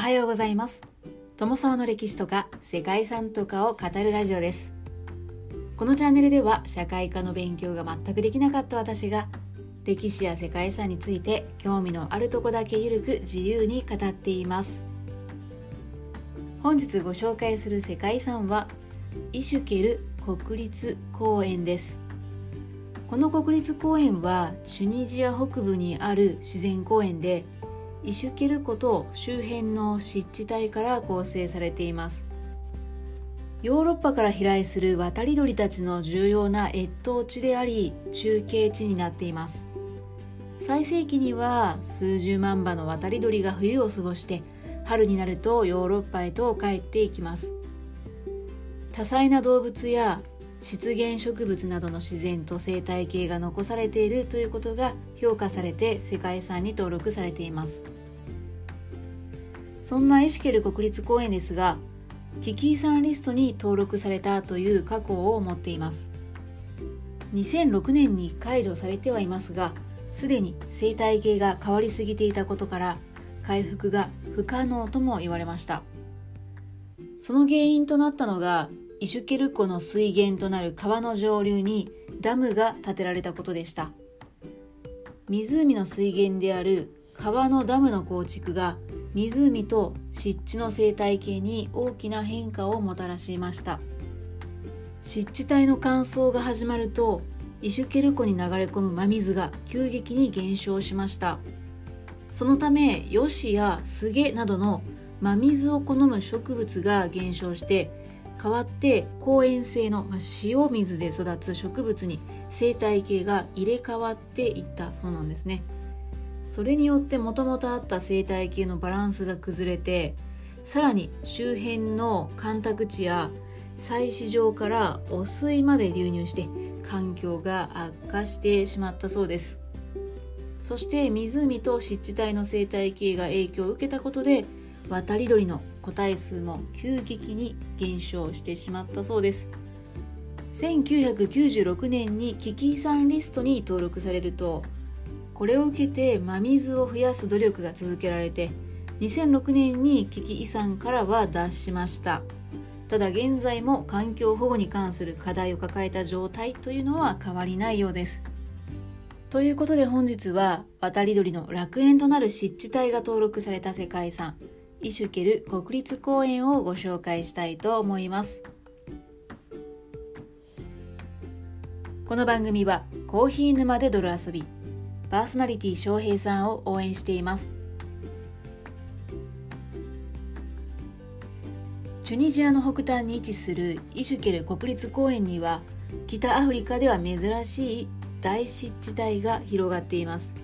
おはようございます。友沢の歴史とか世界遺産とかを語るラジオです。このチャンネルでは社会科の勉強が全くできなかった私が歴史や世界遺産について興味のあるとこだけゆるく自由に語っています。本日ご紹介する世界遺産はイシュケル国立公園です。この国立公園はチュニジア北部にある自然公園でイシュケル湖と周辺の湿地帯から構成されています。ヨーロッパから飛来する渡り鳥たちの重要な越冬地であり中継地になっています。最盛期には数十万羽の渡り鳥が冬を過ごして春になるとヨーロッパへと帰っていきます。多彩な動物や湿原植物などの自然と生態系が残されているということが評価されて世界遺産に登録されています。そんなエシュケル国立公園ですが危機遺産リストに登録されたという過去を持っています。2006年に解除されてはいますがすでに生態系が変わりすぎていたことから回復が不可能とも言われました。その原因となったのがイシュケル湖の水源となる川の上流にダムが建てられたことでした。湖の水源である川のダムの構築が湖と湿地の生態系に大きな変化をもたらしました。湿地帯の乾燥が始まるとイシュケル湖に流れ込む真水が急激に減少しました。そのためヨシやスゲなどの真水を好む植物が減少して代わって公園性の、まあ塩水で育つ植物に生態系が入れ替わっていったそうなんですね。それによってもともとあった生態系のバランスが崩れてさらに周辺の干拓地や採取場から汚水まで流入して環境が悪化してしまったそうです。そして湖と湿地帯の生態系が影響を受けたことで渡り鳥の個体数も急激に減少してしまったそうです。1996年に危機遺産リストに登録されるとこれを受けて真水を増やす努力が続けられて2006年に危機遺産からは脱しました。ただ現在も環境保護に関する課題を抱えた状態というのは変わりないようです。ということで本日は渡り鳥の楽園となる湿地帯が登録された世界遺産イシュケル国立公園をご紹介したいと思います。この番組はコーヒー沼で泥遊びパーソナリティ翔平さんを応援しています。チュニジアの北端に位置するイシュケル国立公園には北アフリカでは珍しい大湿地帯が広がっています。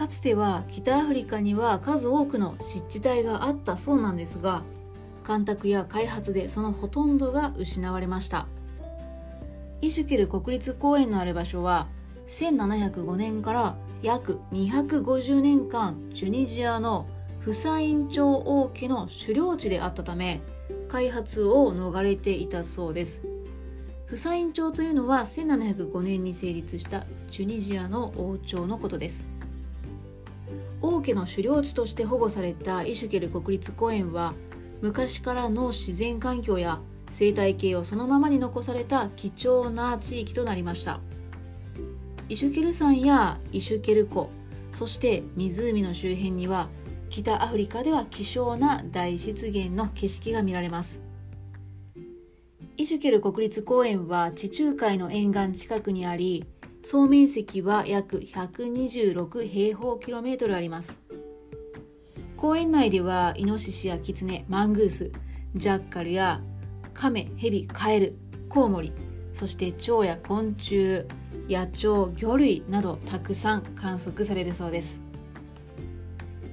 かつては北アフリカには数多くの湿地帯があったそうなんですが干拓や開発でそのほとんどが失われました。イシュケル国立公園のある場所は1705年から約250年間チュニジアのフサイン朝王家の狩猟地であったため開発を逃れていたそうです。フサイン朝というのは1705年に成立したチュニジアの王朝のことです。王家の狩猟地として保護されたイシュケル国立公園は昔からの自然環境や生態系をそのままに残された貴重な地域となりました。イシュケル山やイシュケル湖そして湖の周辺には北アフリカでは希少な大湿原の景色が見られます。イシュケル国立公園は地中海の沿岸近くにあり総面積は約126平方キロメートルあります。公園内ではイノシシやキツネマングースジャッカルやカメヘビカエルコウモリそして蝶や昆虫野鳥魚類などたくさん観測されるそうです。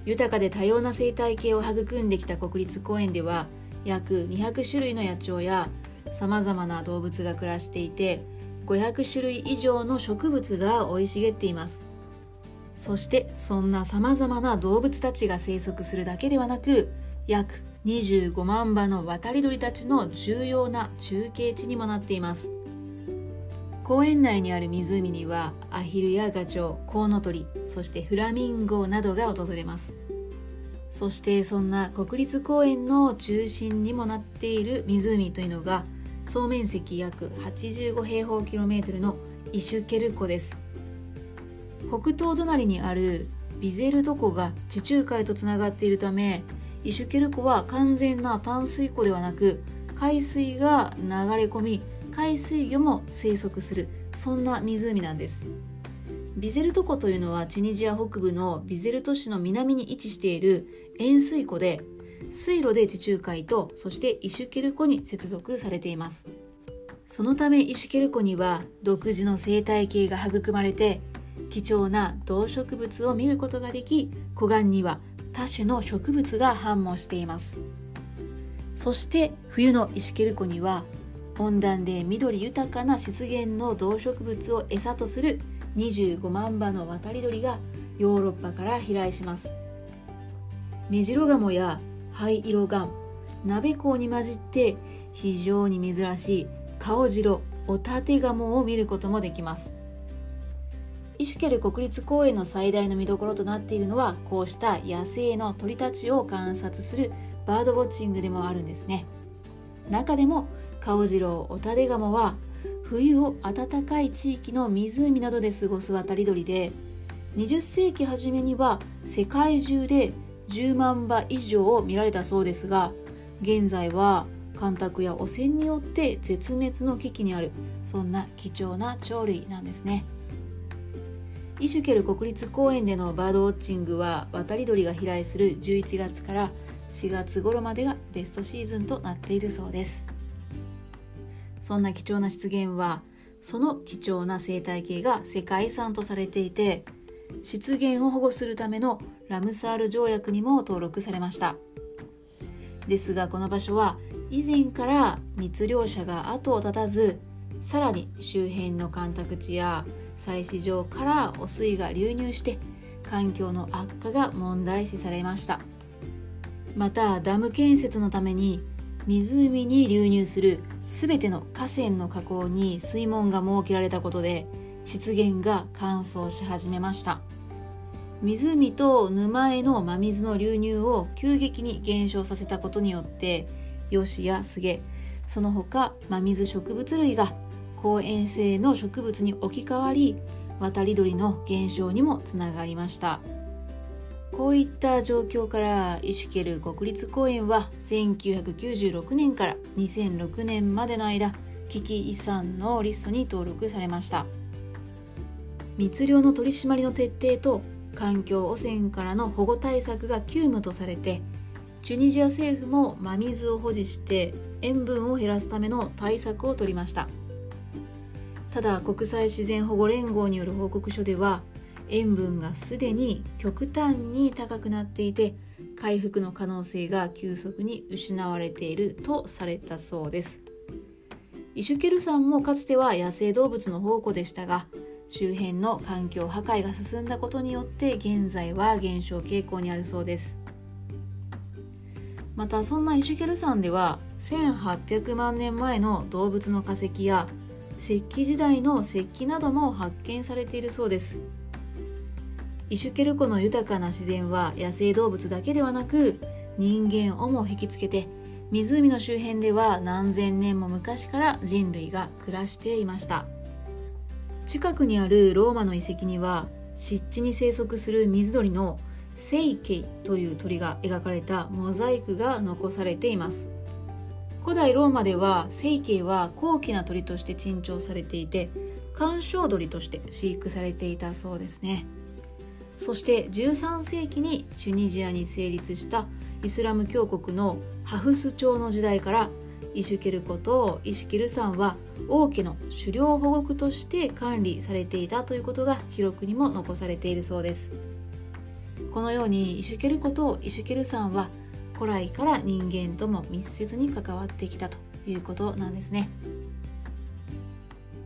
豊かで多様な生態系を育んできた国立公園では約200種類の野鳥やさまざまな動物が暮らしていて500種類以上の植物が生い茂っています。そしてそんなさまざまな動物たちが生息するだけではなく約25万羽の渡り鳥たちの重要な中継地にもなっています。公園内にある湖にはアヒルやガチョウコウノトリそしてフラミンゴなどが訪れます。そしてそんな国立公園の中心にもなっている湖というのが総面積約85平方キロメートルのイシュケル湖です。北東隣にあるビゼルド湖が地中海とつながっているためイシュケル湖は完全な淡水湖ではなく海水が流れ込み海水魚も生息するそんな湖なんです。ビゼルト湖というのはチュニジア北部のビゼルト市の南に位置している塩水湖で水路で地中海とそしてイシュケル湖に接続されています。そのためイシュケル湖には独自の生態系が育まれて貴重な動植物を見ることができ湖岸には多種の植物が繁茂しています。そして冬のイシュケル湖には温暖で緑豊かな湿原の動植物を餌とする25万羽の渡り鳥がヨーロッパから飛来します。メジロガモや灰色ガン鍋港に混じって非常に珍しいカジロオタテガモを見ることもできます。イシュケル国立公園の最大の見どころとなっているのはこうした野生の鳥たちを観察するバードウォッチングでもあるんですね。中でもカオジロウオタデガモは冬を暖かい地域の湖などで過ごす渡り鳥で20世紀初めには世界中で10万羽以上見られたそうですが現在は干拓や汚染によって絶滅の危機にあるそんな貴重な鳥類なんですね。イシュケル国立公園でのバードウォッチングは渡り鳥が飛来する11月から4月頃までがベストシーズンとなっているそうです。そんな貴重な湿原はその貴重な生態系が世界遺産とされていて湿原を保護するためのラムサール条約にも登録されました。ですがこの場所は以前から密漁者が後を絶たずさらに周辺の干拓地や採取場から汚水が流入して環境の悪化が問題視されました。またダム建設のために湖に流入する全ての河川の河口に水門が設けられたことで湿原が乾燥し始めました。湖と沼への真水の流入を急激に減少させたことによってヨシやスゲその他真水植物類が公園性の植物に置き換わり渡り鳥の減少にもつながりました。こういった状況からイシュケル国立公園は1996年から2006年までの間危機遺産のリストに登録されました。密漁の取り締まりの徹底と環境汚染からの保護対策が急務とされてチュニジア政府も真水を保持して塩分を減らすための対策を取りました。ただ国際自然保護連合による報告書では塩分がすでに極端に高くなっていて回復の可能性が急速に失われているとされたそうです。イシュケル山もかつては野生動物の宝庫でしたが周辺の環境破壊が進んだことによって現在は減少傾向にあるそうです。またそんなイシュケル山では1800万年前の動物の化石や石器時代の石器なども発見されているそうです。イシュケル湖の豊かな自然は野生動物だけではなく人間をも引きつけて湖の周辺では何千年も昔から人類が暮らしていました。近くにあるローマの遺跡には湿地に生息する水鳥のセイケイという鳥が描かれたモザイクが残されています。古代ローマではセイケイは高貴な鳥として珍重されていて鑑賞鳥として飼育されていたそうですね。そして13世紀にチュニジアに成立したイスラム教国のハフス朝の時代からイシュケル湖とイシュケル山は王家の狩猟保護区として管理されていたということが記録にも残されているそうです。このようにイシュケル湖とイシュケル山は古来から人間とも密接に関わってきたということなんですね。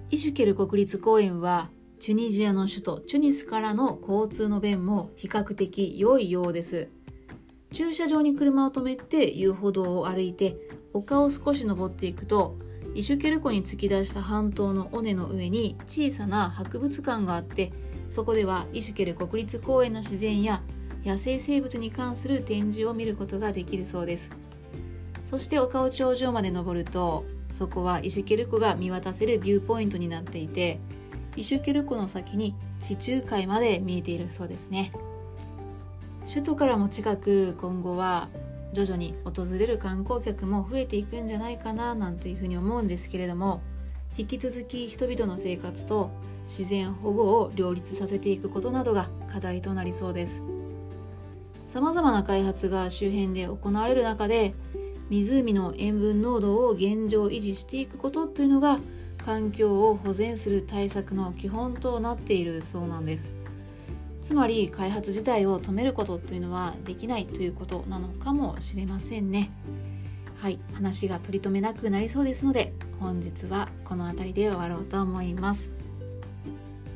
イシュケル国立公園はチュニジアの首都チュニスからの交通の便も比較的良いようです。駐車場に車を止めて遊歩道を歩いて丘を少し登っていくとイシュケル湖に突き出した半島の尾根の上に小さな博物館があってそこではイシュケル国立公園の自然や野生生物に関する展示を見ることができるそうです。そして丘尾頂上まで登るとそこはイシュケル湖が見渡せるビューポイントになっていてイシュケル湖の先に地中海まで見えているそうですね。首都からも近く今後は徐々に訪れる観光客も増えていくんじゃないかななんていうふうに思うんですけれども引き続き人々の生活と自然保護を両立させていくことなどが課題となりそうです。さまざまな開発が周辺で行われる中で湖の塩分濃度を現状維持していくことというのが環境を保全する対策の基本となっているそうなんです。つまり開発自体を止めることというのはできないということなのかもしれませんね。はい。話が取り留めなくなりそうですので本日はこの辺りで終わろうと思います。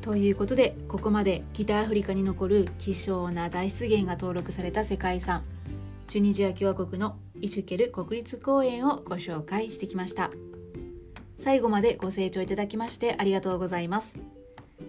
ということでここまで北アフリカに残る希少な大湿原が登録された世界遺産チュニジア共和国のイシュケル国立公園をご紹介してきました。最後までご清聴いただきましてありがとうございます。